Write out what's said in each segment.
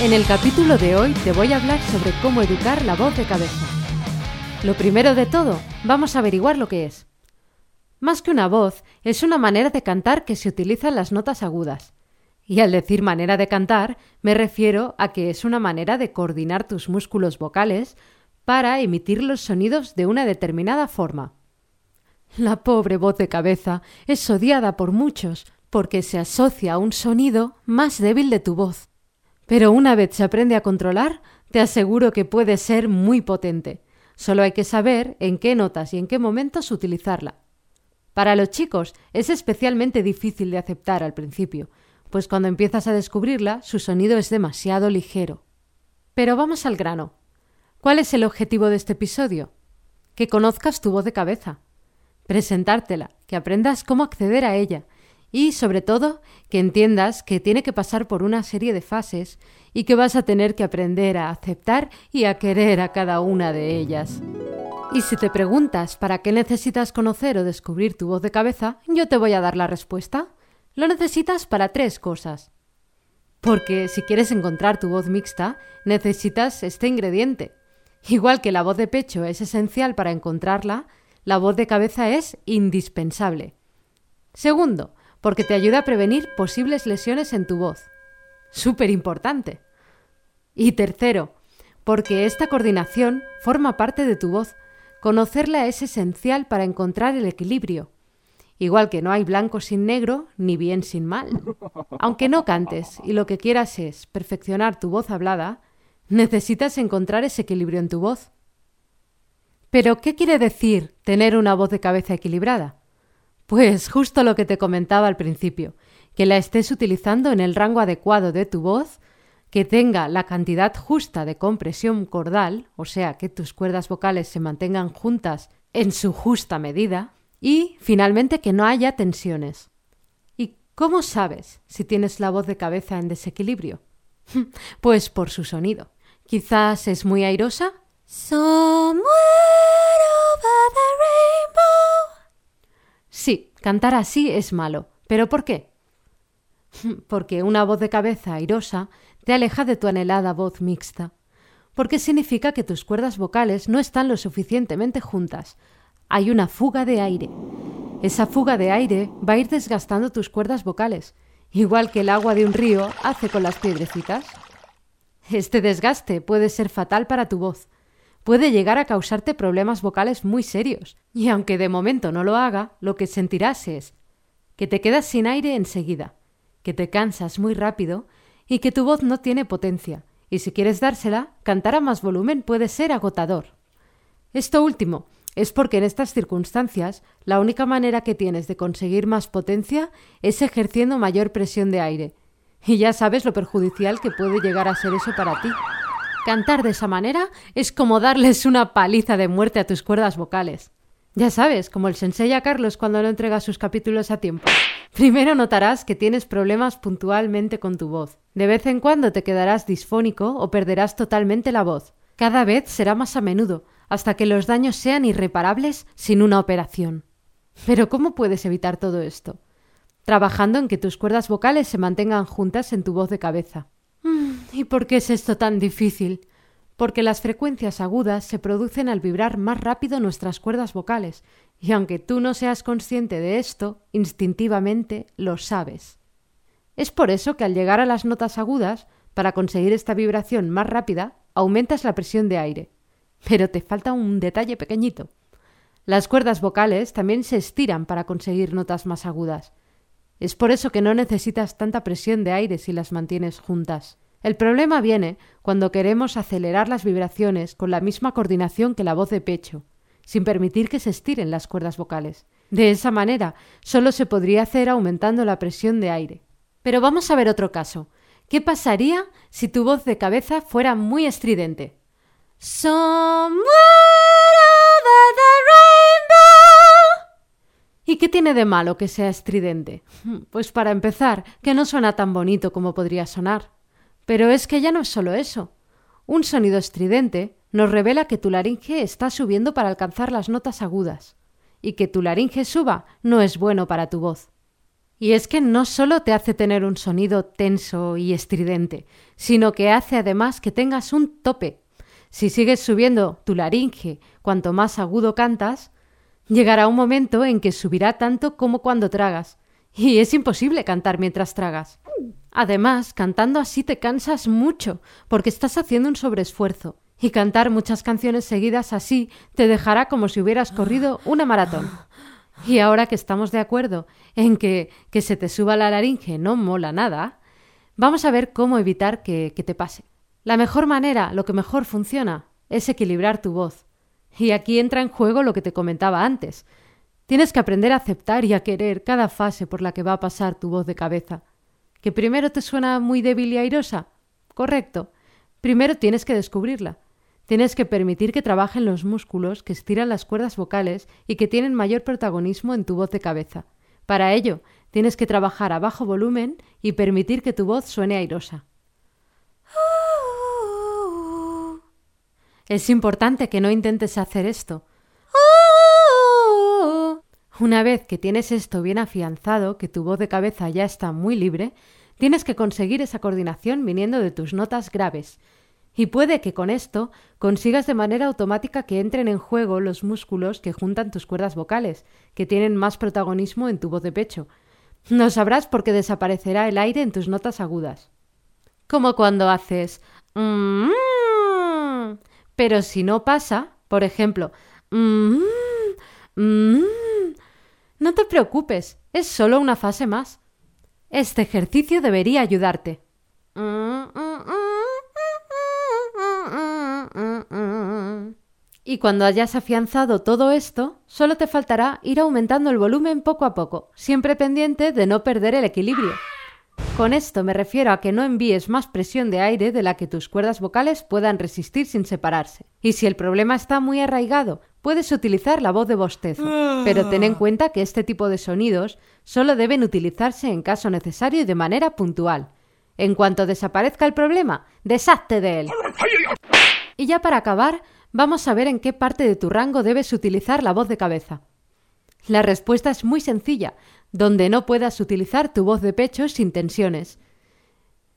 En el capítulo de hoy te voy a hablar sobre cómo educar la voz de cabeza. Lo primero de todo, vamos a averiguar lo que es. Más que una voz, es una manera de cantar que se utilizan las notas agudas. Y al decir manera de cantar, me refiero a que es una manera de coordinar tus músculos vocales para emitir los sonidos de una determinada forma. La pobre voz de cabeza es odiada por muchos porque se asocia a un sonido más débil de tu voz. Pero una vez se aprende a controlar, te aseguro que puede ser muy potente. Solo hay que saber en qué notas y en qué momentos utilizarla. Para los chicos es especialmente difícil de aceptar al principio, pues cuando empiezas a descubrirla su sonido es demasiado ligero. Pero vamos al grano. ¿Cuál es el objetivo de este episodio? Que conozcas tu voz de cabeza, presentártela, que aprendas cómo acceder a ella y, sobre todo, que entiendas que tiene que pasar por una serie de fases y que vas a tener que aprender a aceptar y a querer a cada una de ellas. Y si te preguntas para qué necesitas conocer o descubrir tu voz de cabeza, yo te voy a dar la respuesta. Lo necesitas para tres cosas. Porque si quieres encontrar tu voz mixta, necesitas este ingrediente. Igual que la voz de pecho es esencial para encontrarla, la voz de cabeza es indispensable. Segundo, porque te ayuda a prevenir posibles lesiones en tu voz. Súper importante. Y tercero, porque esta coordinación forma parte de tu voz. Conocerla es esencial para encontrar el equilibrio. Igual que no hay blanco sin negro, ni bien sin mal. Aunque no cantes y lo que quieras es perfeccionar tu voz hablada, necesitas encontrar ese equilibrio en tu voz. Pero, ¿qué quiere decir tener una voz de cabeza equilibrada? Pues justo lo que te comentaba al principio, que la estés utilizando en el rango adecuado de tu voz, que tenga la cantidad justa de compresión cordal, o sea, que tus cuerdas vocales se mantengan juntas en su justa medida, y finalmente que no haya tensiones. ¿Y cómo sabes si tienes la voz de cabeza en desequilibrio? Pues por su sonido. Quizás es muy airosa. Sí, cantar así es malo. ¿Pero por qué? Porque una voz de cabeza airosa te aleja de tu anhelada voz mixta. Porque significa que tus cuerdas vocales no están lo suficientemente juntas. Hay una fuga de aire. Esa fuga de aire va a ir desgastando tus cuerdas vocales, igual que el agua de un río hace con las piedrecitas. Este desgaste puede ser fatal para tu voz, puede llegar a causarte problemas vocales muy serios. Y aunque de momento no lo haga, lo que sentirás es que te quedas sin aire enseguida, que te cansas muy rápido y que tu voz no tiene potencia. Y si quieres dársela, cantar a más volumen puede ser agotador. Esto último es porque en estas circunstancias la única manera que tienes de conseguir más potencia es ejerciendo mayor presión de aire. Y ya sabes lo perjudicial que puede llegar a ser eso para ti. Cantar de esa manera es como darles una paliza de muerte a tus cuerdas vocales. Ya sabes, como el sensei a Carlos cuando no entrega sus capítulos a tiempo. Primero notarás que tienes problemas puntualmente con tu voz. De vez en cuando te quedarás disfónico o perderás totalmente la voz. Cada vez será más a menudo, hasta que los daños sean irreparables sin una operación. Pero ¿cómo puedes evitar todo esto? Trabajando en que tus cuerdas vocales se mantengan juntas en tu voz de cabeza. ¿Y por qué es esto tan difícil? Porque las frecuencias agudas se producen al vibrar más rápido nuestras cuerdas vocales, y aunque tú no seas consciente de esto, instintivamente lo sabes. Es por eso que al llegar a las notas agudas, para conseguir esta vibración más rápida, aumentas la presión de aire. Pero te falta un detalle pequeñito. Las cuerdas vocales también se estiran para conseguir notas más agudas. Es por eso que no necesitas tanta presión de aire si las mantienes juntas. El problema viene cuando queremos acelerar las vibraciones con la misma coordinación que la voz de pecho, sin permitir que se estiren las cuerdas vocales. De esa manera, solo se podría hacer aumentando la presión de aire. Pero vamos a ver otro caso. ¿Qué pasaría si tu voz de cabeza fuera muy estridente? Somewhere. ¿Y qué tiene de malo que sea estridente? Pues para empezar, que no suena tan bonito como podría sonar. Pero es que ya no es solo eso. Un sonido estridente nos revela que tu laringe está subiendo para alcanzar las notas agudas. Y que tu laringe suba no es bueno para tu voz. Y es que no solo te hace tener un sonido tenso y estridente, sino que hace además que tengas un tope. Si sigues subiendo tu laringe cuanto más agudo cantas, llegará un momento en que subirá tanto como cuando tragas. Y es imposible cantar mientras tragas. Además, cantando así te cansas mucho, porque estás haciendo un sobreesfuerzo. Y cantar muchas canciones seguidas así te dejará como si hubieras corrido una maratón. Y ahora que estamos de acuerdo en que que se te suba la laringe no mola nada, vamos a ver cómo evitar que, que te pase. La mejor manera, lo que mejor funciona, es equilibrar tu voz. Y aquí entra en juego lo que te comentaba antes. Tienes que aprender a aceptar y a querer cada fase por la que va a pasar tu voz de cabeza. ¿Que primero te suena muy débil y airosa? Correcto. Primero tienes que descubrirla. Tienes que permitir que trabajen los músculos que estiran las cuerdas vocales y que tienen mayor protagonismo en tu voz de cabeza. Para ello, tienes que trabajar a bajo volumen y permitir que tu voz suene airosa. Es importante que no intentes hacer esto. Una vez que tienes esto bien afianzado, que tu voz de cabeza ya está muy libre, tienes que conseguir esa coordinación viniendo de tus notas graves, y puede que con esto consigas de manera automática que entren en juego los músculos que juntan tus cuerdas vocales, que tienen más protagonismo en tu voz de pecho. No sabrás porque desaparecerá el aire en tus notas agudas. Como cuando haces mmm. Pero si no pasa, por ejemplo, mmm, mmm, no te preocupes, es solo una fase más. Este ejercicio debería ayudarte. Y cuando hayas afianzado todo esto, solo te faltará ir aumentando el volumen poco a poco, siempre pendiente de no perder el equilibrio. Con esto me refiero a que no envíes más presión de aire de la que tus cuerdas vocales puedan resistir sin separarse. Y si el problema está muy arraigado, puedes utilizar la voz de bostezo. Pero ten en cuenta que este tipo de sonidos solo deben utilizarse en caso necesario y de manera puntual. En cuanto desaparezca el problema, deshazte de él. Y ya para acabar, vamos a ver en qué parte de tu rango debes utilizar la voz de cabeza. La respuesta es muy sencilla, donde no puedas utilizar tu voz de pecho sin tensiones.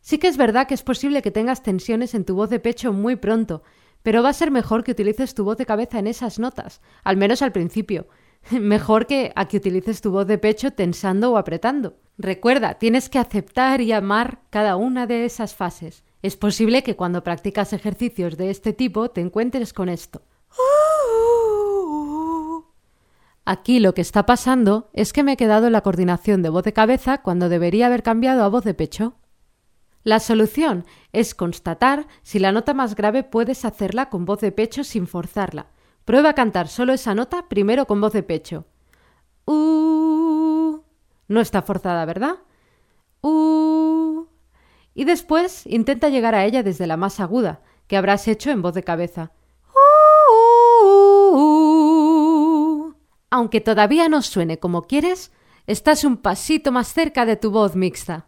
Sí que es verdad que es posible que tengas tensiones en tu voz de pecho muy pronto, pero va a ser mejor que utilices tu voz de cabeza en esas notas, al menos al principio. Mejor que a que utilices tu voz de pecho tensando o apretando. Recuerda, tienes que aceptar y amar cada una de esas fases. Es posible que cuando practicas ejercicios de este tipo te encuentres con esto. Aquí lo que está pasando es que me he quedado en la coordinación de voz de cabeza cuando debería haber cambiado a voz de pecho. La solución es constatar si la nota más grave puedes hacerla con voz de pecho sin forzarla. Prueba a cantar solo esa nota primero con voz de pecho. Uh, no está forzada, ¿verdad? Uh, y después intenta llegar a ella desde la más aguda, que habrás hecho en voz de cabeza. Aunque todavía no suene como quieres, estás un pasito más cerca de tu voz mixta.